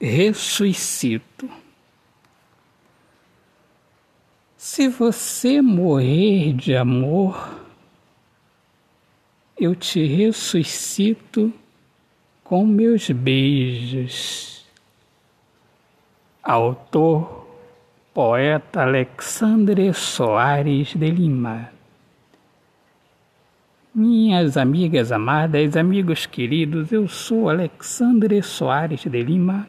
ressuscito. Se você morrer de amor, eu te ressuscito com meus beijos. Autor, poeta Alexandre Soares de Lima. Minhas amigas amadas, amigos queridos, eu sou Alexandre Soares de Lima